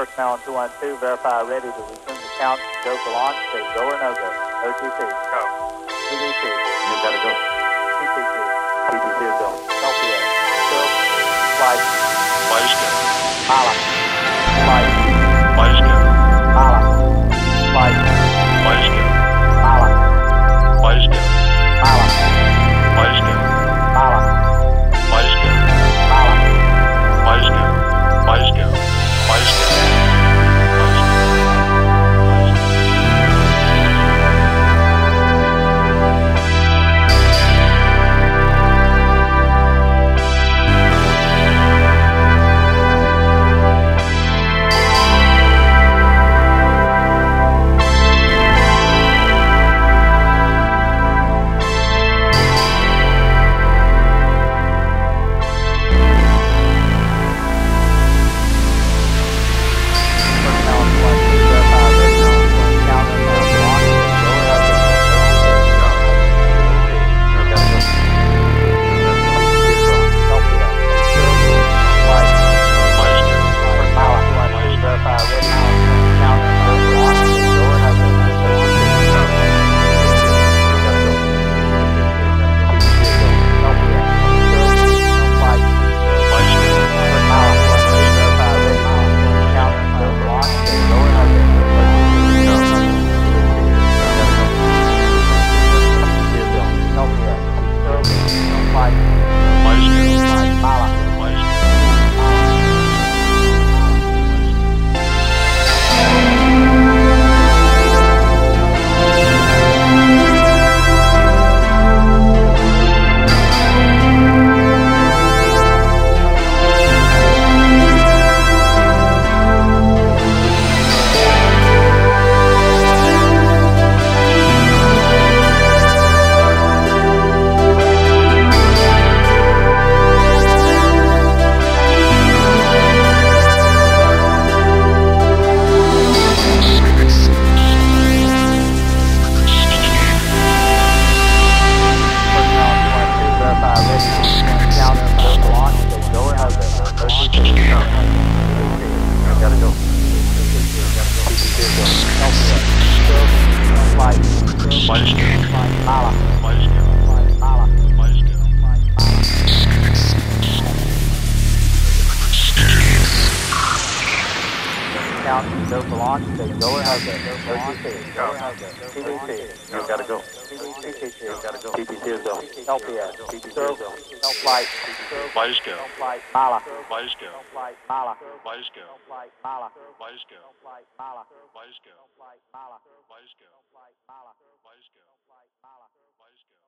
Personnel on 212, verify ready to resume the count. Go for launch. Say go or no go. OTC. Go. TDC. You gotta go. TTC. TTC is go. LPA. Go. Flight. Mais go. Mala. Flight. Mais go. Mais go. Mala. Mais go. Mala. out, go for launch, they go ahead there. OTC, go. TTC, you gotta go. TTC, you gotta go. TTC is go. LPS, TTC is go. Help flight. Flight is go. Mala. Flight is go. Mala. Flight is go. Mala. Flight is go. Mala. Flight is go. Mala. Flight is go. Mala. Flight is go. Mala. Flight is go.